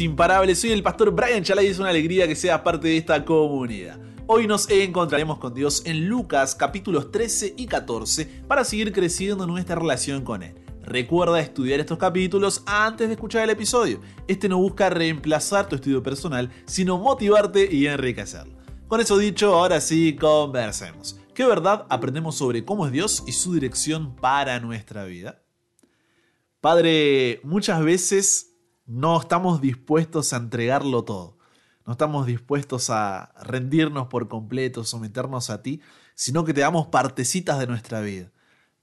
imparables. Soy el pastor Brian Chalai y es una alegría que seas parte de esta comunidad. Hoy nos encontraremos con Dios en Lucas capítulos 13 y 14 para seguir creciendo en nuestra relación con Él. Recuerda estudiar estos capítulos antes de escuchar el episodio. Este no busca reemplazar tu estudio personal, sino motivarte y enriquecerlo. Con eso dicho, ahora sí, conversemos. ¿Qué verdad aprendemos sobre cómo es Dios y su dirección para nuestra vida? Padre, muchas veces no estamos dispuestos a entregarlo todo. No estamos dispuestos a rendirnos por completo, someternos a ti, sino que te damos partecitas de nuestra vida.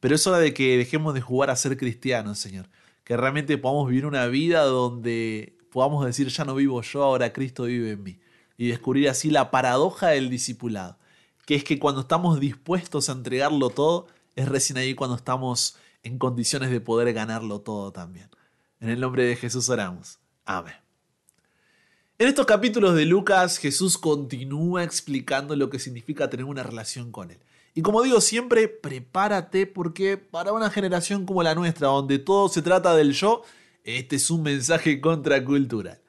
Pero es hora de que dejemos de jugar a ser cristianos, Señor. Que realmente podamos vivir una vida donde podamos decir, ya no vivo yo, ahora Cristo vive en mí. Y descubrir así la paradoja del discipulado. Que es que cuando estamos dispuestos a entregarlo todo, es recién ahí cuando estamos en condiciones de poder ganarlo todo también. En el nombre de Jesús oramos. Amén. En estos capítulos de Lucas, Jesús continúa explicando lo que significa tener una relación con Él. Y como digo siempre, prepárate porque para una generación como la nuestra, donde todo se trata del yo, este es un mensaje contracultural.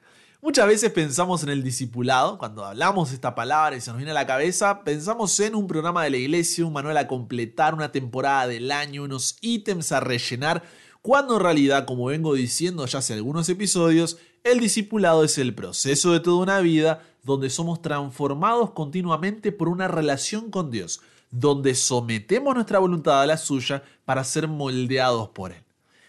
Muchas veces pensamos en el discipulado, cuando hablamos esta palabra y se nos viene a la cabeza, pensamos en un programa de la iglesia, un manual a completar, una temporada del año, unos ítems a rellenar, cuando en realidad, como vengo diciendo ya hace algunos episodios, el discipulado es el proceso de toda una vida donde somos transformados continuamente por una relación con Dios, donde sometemos nuestra voluntad a la suya para ser moldeados por Él.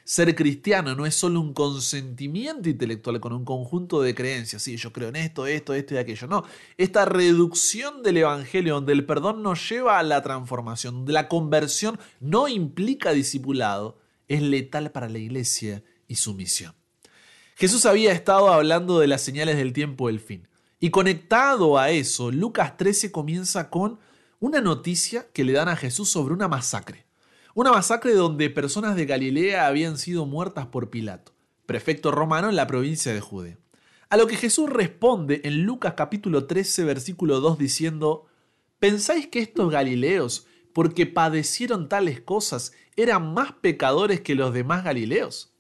Ser cristiano no es solo un consentimiento intelectual con un conjunto de creencias, sí, yo creo en esto, esto, esto y aquello, no. Esta reducción del Evangelio donde el perdón nos lleva a la transformación, donde la conversión no implica discipulado, es letal para la iglesia y su misión. Jesús había estado hablando de las señales del tiempo del fin. Y conectado a eso, Lucas 13 comienza con una noticia que le dan a Jesús sobre una masacre. Una masacre donde personas de Galilea habían sido muertas por Pilato, prefecto romano en la provincia de Judea. A lo que Jesús responde en Lucas capítulo 13 versículo 2 diciendo, ¿pensáis que estos galileos, porque padecieron tales cosas, eran más pecadores que los demás galileos?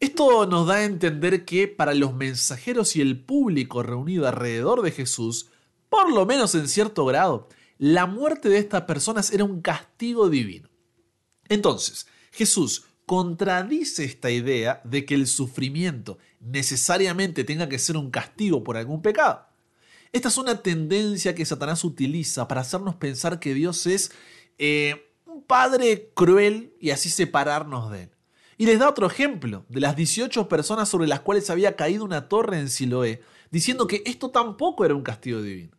Esto nos da a entender que para los mensajeros y el público reunido alrededor de Jesús, por lo menos en cierto grado, la muerte de estas personas era un castigo divino. Entonces, Jesús contradice esta idea de que el sufrimiento necesariamente tenga que ser un castigo por algún pecado. Esta es una tendencia que Satanás utiliza para hacernos pensar que Dios es eh, un padre cruel y así separarnos de él. Y les da otro ejemplo de las 18 personas sobre las cuales había caído una torre en Siloé, diciendo que esto tampoco era un castigo divino.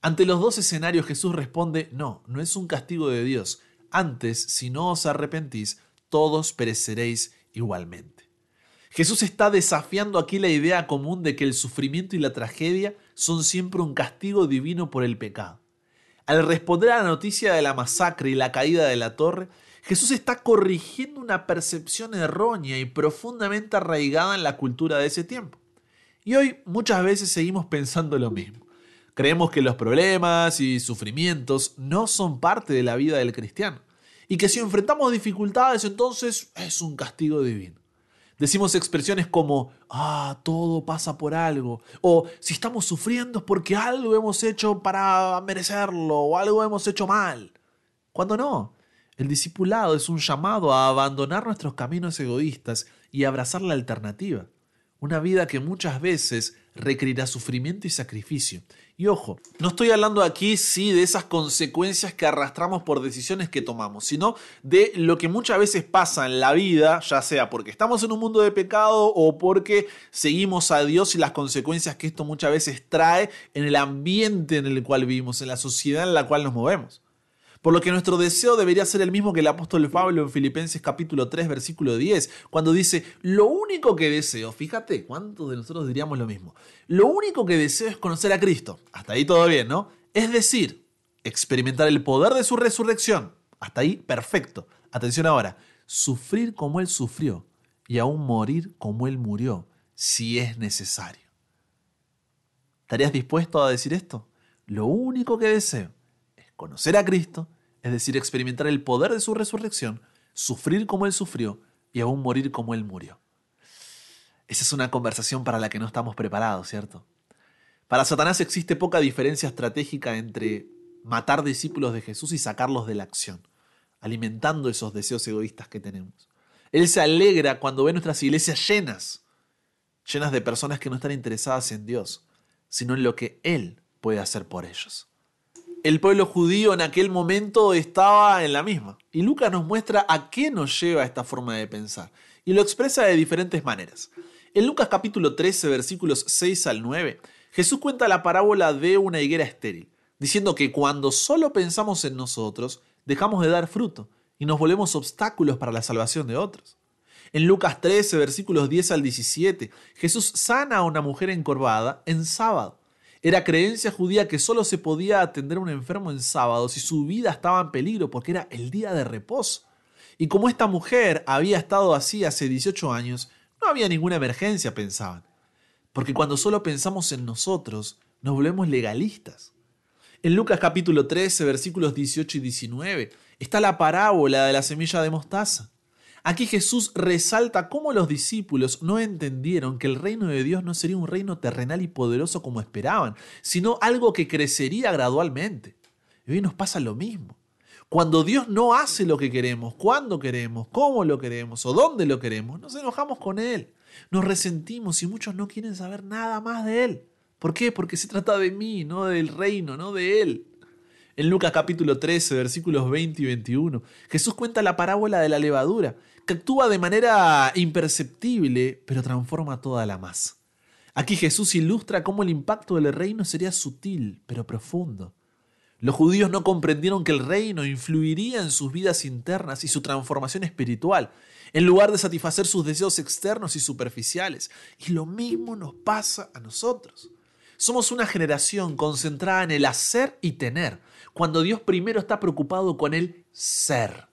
Ante los dos escenarios Jesús responde, no, no es un castigo de Dios. Antes, si no os arrepentís, todos pereceréis igualmente. Jesús está desafiando aquí la idea común de que el sufrimiento y la tragedia son siempre un castigo divino por el pecado. Al responder a la noticia de la masacre y la caída de la torre, Jesús está corrigiendo una percepción errónea y profundamente arraigada en la cultura de ese tiempo. Y hoy muchas veces seguimos pensando lo mismo. Creemos que los problemas y sufrimientos no son parte de la vida del cristiano y que si enfrentamos dificultades entonces es un castigo divino. Decimos expresiones como, ah, todo pasa por algo, o si estamos sufriendo es porque algo hemos hecho para merecerlo, o algo hemos hecho mal. Cuando no, el discipulado es un llamado a abandonar nuestros caminos egoístas y abrazar la alternativa, una vida que muchas veces requerirá sufrimiento y sacrificio, y ojo, no estoy hablando aquí sí de esas consecuencias que arrastramos por decisiones que tomamos, sino de lo que muchas veces pasa en la vida, ya sea porque estamos en un mundo de pecado o porque seguimos a Dios y las consecuencias que esto muchas veces trae en el ambiente en el cual vivimos, en la sociedad en la cual nos movemos. Por lo que nuestro deseo debería ser el mismo que el apóstol Pablo en Filipenses capítulo 3 versículo 10, cuando dice, lo único que deseo, fíjate, ¿cuántos de nosotros diríamos lo mismo? Lo único que deseo es conocer a Cristo. Hasta ahí todo bien, ¿no? Es decir, experimentar el poder de su resurrección. Hasta ahí, perfecto. Atención ahora, sufrir como Él sufrió y aún morir como Él murió, si es necesario. ¿Estarías dispuesto a decir esto? Lo único que deseo es conocer a Cristo es decir, experimentar el poder de su resurrección, sufrir como Él sufrió y aún morir como Él murió. Esa es una conversación para la que no estamos preparados, ¿cierto? Para Satanás existe poca diferencia estratégica entre matar discípulos de Jesús y sacarlos de la acción, alimentando esos deseos egoístas que tenemos. Él se alegra cuando ve nuestras iglesias llenas, llenas de personas que no están interesadas en Dios, sino en lo que Él puede hacer por ellos. El pueblo judío en aquel momento estaba en la misma. Y Lucas nos muestra a qué nos lleva esta forma de pensar. Y lo expresa de diferentes maneras. En Lucas capítulo 13, versículos 6 al 9, Jesús cuenta la parábola de una higuera estéril, diciendo que cuando solo pensamos en nosotros, dejamos de dar fruto y nos volvemos obstáculos para la salvación de otros. En Lucas 13, versículos 10 al 17, Jesús sana a una mujer encorvada en sábado. Era creencia judía que solo se podía atender a un enfermo en sábado si su vida estaba en peligro porque era el día de reposo. Y como esta mujer había estado así hace 18 años, no había ninguna emergencia, pensaban. Porque cuando solo pensamos en nosotros, nos volvemos legalistas. En Lucas capítulo 13, versículos 18 y 19, está la parábola de la semilla de mostaza. Aquí Jesús resalta cómo los discípulos no entendieron que el reino de Dios no sería un reino terrenal y poderoso como esperaban, sino algo que crecería gradualmente. Y hoy nos pasa lo mismo. Cuando Dios no hace lo que queremos, cuándo queremos, cómo lo queremos o dónde lo queremos, nos enojamos con Él, nos resentimos y muchos no quieren saber nada más de Él. ¿Por qué? Porque se trata de mí, no del reino, no de Él. En Lucas capítulo 13, versículos 20 y 21, Jesús cuenta la parábola de la levadura, que actúa de manera imperceptible, pero transforma toda la masa. Aquí Jesús ilustra cómo el impacto del reino sería sutil, pero profundo. Los judíos no comprendieron que el reino influiría en sus vidas internas y su transformación espiritual, en lugar de satisfacer sus deseos externos y superficiales. Y lo mismo nos pasa a nosotros. Somos una generación concentrada en el hacer y tener, cuando Dios primero está preocupado con el ser.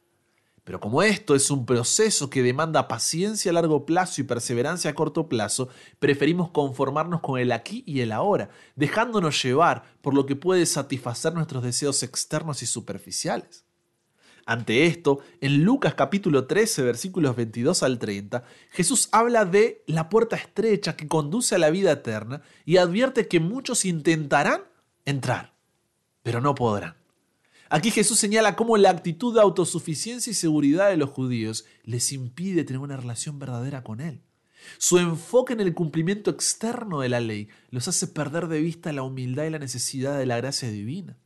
Pero como esto es un proceso que demanda paciencia a largo plazo y perseverancia a corto plazo, preferimos conformarnos con el aquí y el ahora, dejándonos llevar por lo que puede satisfacer nuestros deseos externos y superficiales. Ante esto, en Lucas capítulo 13 versículos 22 al 30, Jesús habla de la puerta estrecha que conduce a la vida eterna y advierte que muchos intentarán entrar pero no podrán. Aquí Jesús señala cómo la actitud de autosuficiencia y seguridad de los judíos les impide tener una relación verdadera con Él. Su enfoque en el cumplimiento externo de la ley los hace perder de vista la humildad y la necesidad de la gracia divina.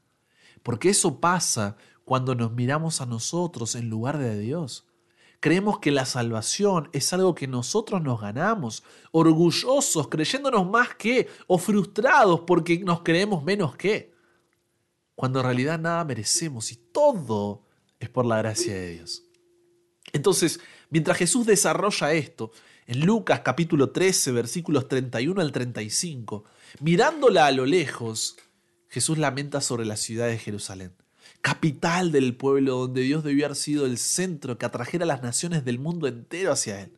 Porque eso pasa cuando nos miramos a nosotros en lugar de Dios. Creemos que la salvación es algo que nosotros nos ganamos, orgullosos, creyéndonos más que, o frustrados porque nos creemos menos que cuando en realidad nada merecemos y todo es por la gracia de Dios. Entonces, mientras Jesús desarrolla esto, en Lucas capítulo 13, versículos 31 al 35, mirándola a lo lejos, Jesús lamenta sobre la ciudad de Jerusalén, capital del pueblo donde Dios debió haber sido el centro que atrajera a las naciones del mundo entero hacia Él.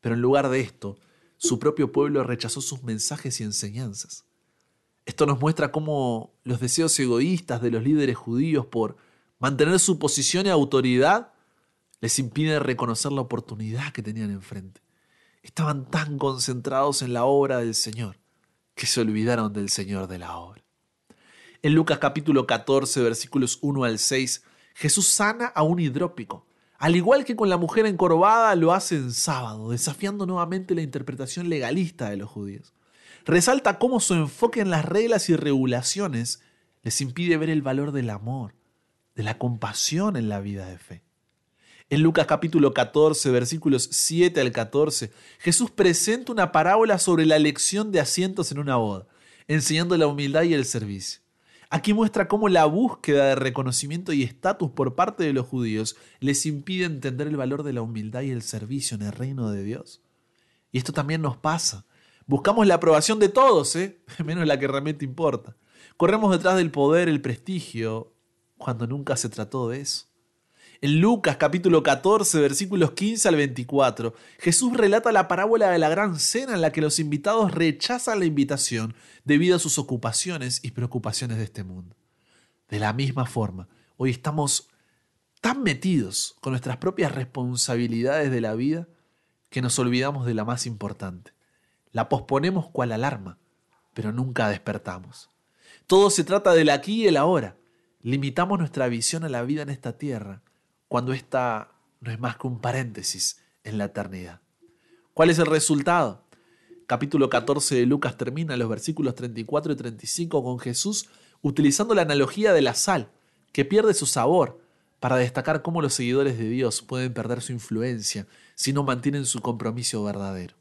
Pero en lugar de esto, su propio pueblo rechazó sus mensajes y enseñanzas. Esto nos muestra cómo los deseos egoístas de los líderes judíos por mantener su posición y autoridad les impide reconocer la oportunidad que tenían enfrente. Estaban tan concentrados en la obra del Señor que se olvidaron del Señor de la obra. En Lucas capítulo 14 versículos 1 al 6, Jesús sana a un hidrópico, al igual que con la mujer encorvada lo hace en sábado, desafiando nuevamente la interpretación legalista de los judíos resalta cómo su enfoque en las reglas y regulaciones les impide ver el valor del amor, de la compasión en la vida de fe. En Lucas capítulo 14, versículos 7 al 14, Jesús presenta una parábola sobre la elección de asientos en una boda, enseñando la humildad y el servicio. Aquí muestra cómo la búsqueda de reconocimiento y estatus por parte de los judíos les impide entender el valor de la humildad y el servicio en el reino de Dios. Y esto también nos pasa. Buscamos la aprobación de todos, ¿eh? menos la que realmente importa. Corremos detrás del poder, el prestigio, cuando nunca se trató de eso. En Lucas capítulo 14 versículos 15 al 24, Jesús relata la parábola de la gran cena en la que los invitados rechazan la invitación debido a sus ocupaciones y preocupaciones de este mundo. De la misma forma, hoy estamos tan metidos con nuestras propias responsabilidades de la vida que nos olvidamos de la más importante. La posponemos cual alarma, pero nunca despertamos. Todo se trata del aquí y el ahora. Limitamos nuestra visión a la vida en esta tierra, cuando esta no es más que un paréntesis en la eternidad. ¿Cuál es el resultado? Capítulo 14 de Lucas termina los versículos 34 y 35 con Jesús utilizando la analogía de la sal, que pierde su sabor, para destacar cómo los seguidores de Dios pueden perder su influencia si no mantienen su compromiso verdadero.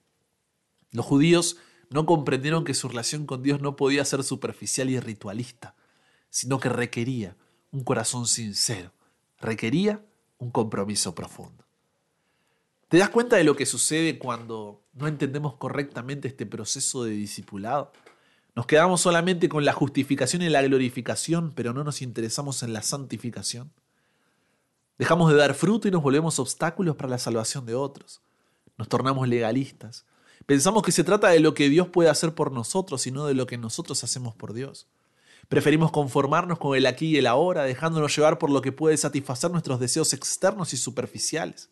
Los judíos no comprendieron que su relación con Dios no podía ser superficial y ritualista, sino que requería un corazón sincero, requería un compromiso profundo. ¿Te das cuenta de lo que sucede cuando no entendemos correctamente este proceso de discipulado? Nos quedamos solamente con la justificación y la glorificación, pero no nos interesamos en la santificación. Dejamos de dar fruto y nos volvemos obstáculos para la salvación de otros. Nos tornamos legalistas. Pensamos que se trata de lo que Dios puede hacer por nosotros y no de lo que nosotros hacemos por Dios. Preferimos conformarnos con el aquí y el ahora, dejándonos llevar por lo que puede satisfacer nuestros deseos externos y superficiales.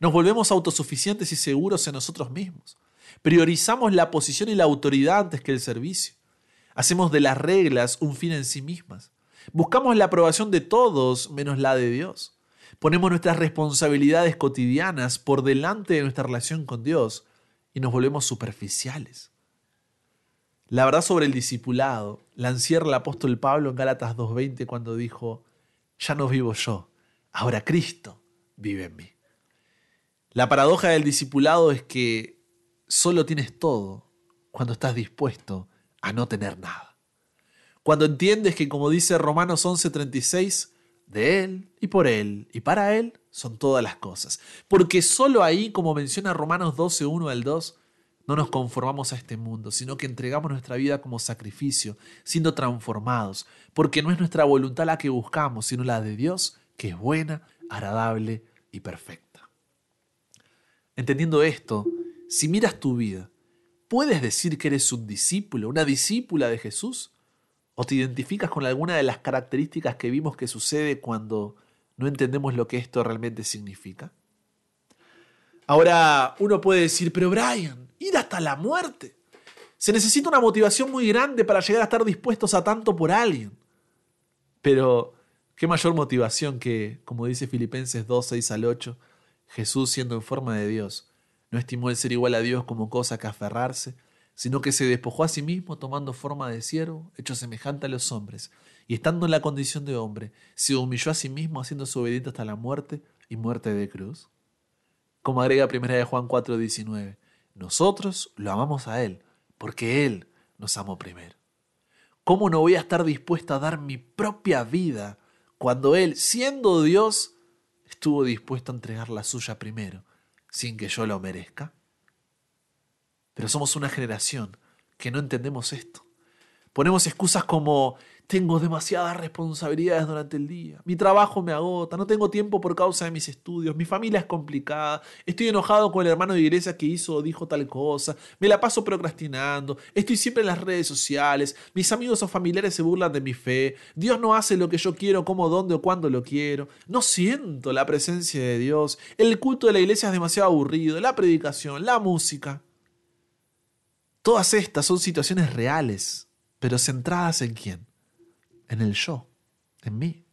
Nos volvemos autosuficientes y seguros en nosotros mismos. Priorizamos la posición y la autoridad antes que el servicio. Hacemos de las reglas un fin en sí mismas. Buscamos la aprobación de todos menos la de Dios. Ponemos nuestras responsabilidades cotidianas por delante de nuestra relación con Dios y nos volvemos superficiales. La verdad sobre el discipulado la encierra el apóstol Pablo en Gálatas 2.20 cuando dijo, ya no vivo yo, ahora Cristo vive en mí. La paradoja del discipulado es que solo tienes todo cuando estás dispuesto a no tener nada. Cuando entiendes que, como dice Romanos 11:36, de Él y por Él y para Él son todas las cosas. Porque solo ahí, como menciona Romanos 12, 1 al 2, no nos conformamos a este mundo, sino que entregamos nuestra vida como sacrificio, siendo transformados, porque no es nuestra voluntad la que buscamos, sino la de Dios, que es buena, agradable y perfecta. Entendiendo esto, si miras tu vida, ¿puedes decir que eres un discípulo, una discípula de Jesús? ¿O te identificas con alguna de las características que vimos que sucede cuando no entendemos lo que esto realmente significa? Ahora, uno puede decir, pero Brian, ir hasta la muerte. Se necesita una motivación muy grande para llegar a estar dispuestos a tanto por alguien. Pero, ¿qué mayor motivación que, como dice Filipenses 2, 6 al 8, Jesús siendo en forma de Dios, no estimó el ser igual a Dios como cosa que aferrarse, sino que se despojó a sí mismo tomando forma de siervo, hecho semejante a los hombres, y estando en la condición de hombre, se humilló a sí mismo haciéndose obediente hasta la muerte y muerte de cruz. Como agrega 1 de Juan 4:19, nosotros lo amamos a Él, porque Él nos amó primero. ¿Cómo no voy a estar dispuesto a dar mi propia vida cuando Él, siendo Dios, estuvo dispuesto a entregar la suya primero, sin que yo lo merezca? Pero somos una generación que no entendemos esto. Ponemos excusas como tengo demasiadas responsabilidades durante el día, mi trabajo me agota, no tengo tiempo por causa de mis estudios, mi familia es complicada, estoy enojado con el hermano de iglesia que hizo o dijo tal cosa, me la paso procrastinando, estoy siempre en las redes sociales, mis amigos o familiares se burlan de mi fe, Dios no hace lo que yo quiero, como, dónde o cuándo lo quiero, no siento la presencia de Dios, el culto de la iglesia es demasiado aburrido, la predicación, la música. Todas estas son situaciones reales, pero centradas en quién? En el yo, en mí.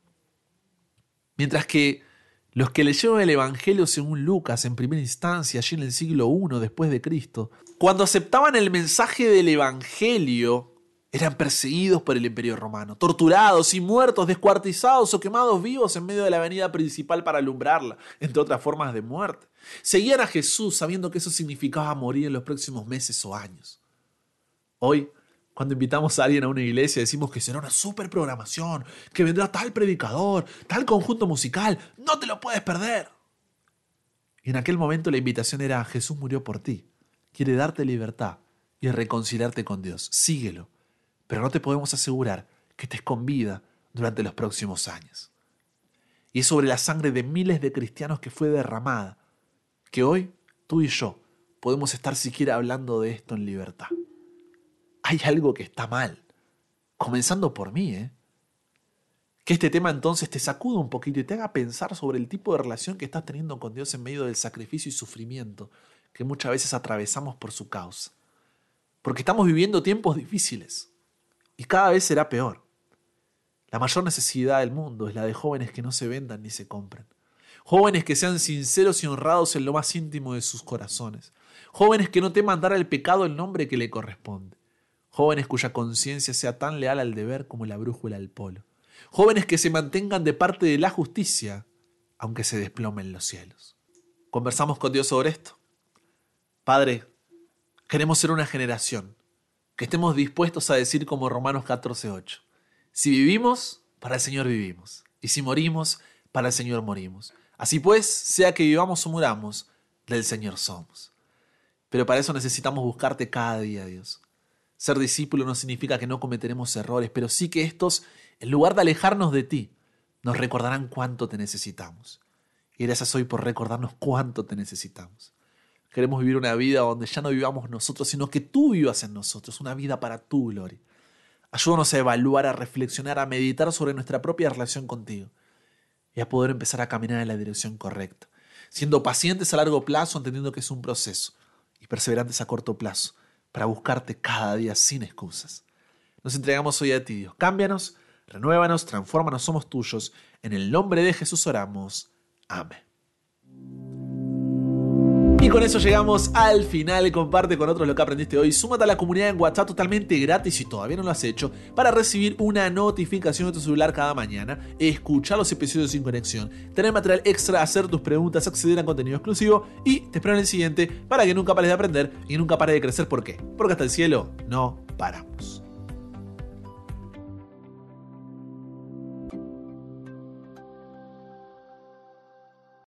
Mientras que los que leyeron el Evangelio según Lucas en primera instancia, allí en el siglo I después de Cristo, cuando aceptaban el mensaje del Evangelio, eran perseguidos por el imperio romano, torturados y muertos, descuartizados o quemados vivos en medio de la avenida principal para alumbrarla, entre otras formas de muerte. Seguían a Jesús sabiendo que eso significaba morir en los próximos meses o años. Hoy, cuando invitamos a alguien a una iglesia, decimos que será una super programación, que vendrá tal predicador, tal conjunto musical, no te lo puedes perder. Y en aquel momento la invitación era, Jesús murió por ti, quiere darte libertad y reconciliarte con Dios, síguelo, pero no te podemos asegurar que estés con vida durante los próximos años. Y es sobre la sangre de miles de cristianos que fue derramada, que hoy tú y yo podemos estar siquiera hablando de esto en libertad hay algo que está mal. Comenzando por mí, ¿eh? Que este tema entonces te sacuda un poquito y te haga pensar sobre el tipo de relación que estás teniendo con Dios en medio del sacrificio y sufrimiento que muchas veces atravesamos por su causa. Porque estamos viviendo tiempos difíciles y cada vez será peor. La mayor necesidad del mundo es la de jóvenes que no se vendan ni se compren. Jóvenes que sean sinceros y honrados en lo más íntimo de sus corazones. Jóvenes que no teman dar al pecado el nombre que le corresponde. Jóvenes cuya conciencia sea tan leal al deber como la brújula al polo. Jóvenes que se mantengan de parte de la justicia, aunque se desplomen los cielos. Conversamos con Dios sobre esto. Padre, queremos ser una generación que estemos dispuestos a decir como Romanos 14:8, si vivimos, para el Señor vivimos, y si morimos, para el Señor morimos. Así pues, sea que vivamos o muramos, del Señor somos. Pero para eso necesitamos buscarte cada día, Dios. Ser discípulo no significa que no cometeremos errores, pero sí que estos, en lugar de alejarnos de ti, nos recordarán cuánto te necesitamos. Y gracias hoy por recordarnos cuánto te necesitamos. Queremos vivir una vida donde ya no vivamos nosotros, sino que tú vivas en nosotros, una vida para tu gloria. Ayúdanos a evaluar, a reflexionar, a meditar sobre nuestra propia relación contigo y a poder empezar a caminar en la dirección correcta, siendo pacientes a largo plazo, entendiendo que es un proceso, y perseverantes a corto plazo, para buscarte cada día sin excusas. Nos entregamos hoy a ti, Dios. Cámbianos, renuévanos, transfórmanos, somos tuyos. En el nombre de Jesús oramos. Amén. Y con eso llegamos al final. Comparte con otros lo que aprendiste hoy. Súmate a la comunidad en WhatsApp totalmente gratis si todavía no lo has hecho para recibir una notificación de tu celular cada mañana, escuchar los episodios sin conexión, tener material extra, hacer tus preguntas, acceder a contenido exclusivo y te espero en el siguiente para que nunca pares de aprender y nunca pares de crecer. ¿Por qué? Porque hasta el cielo no paramos.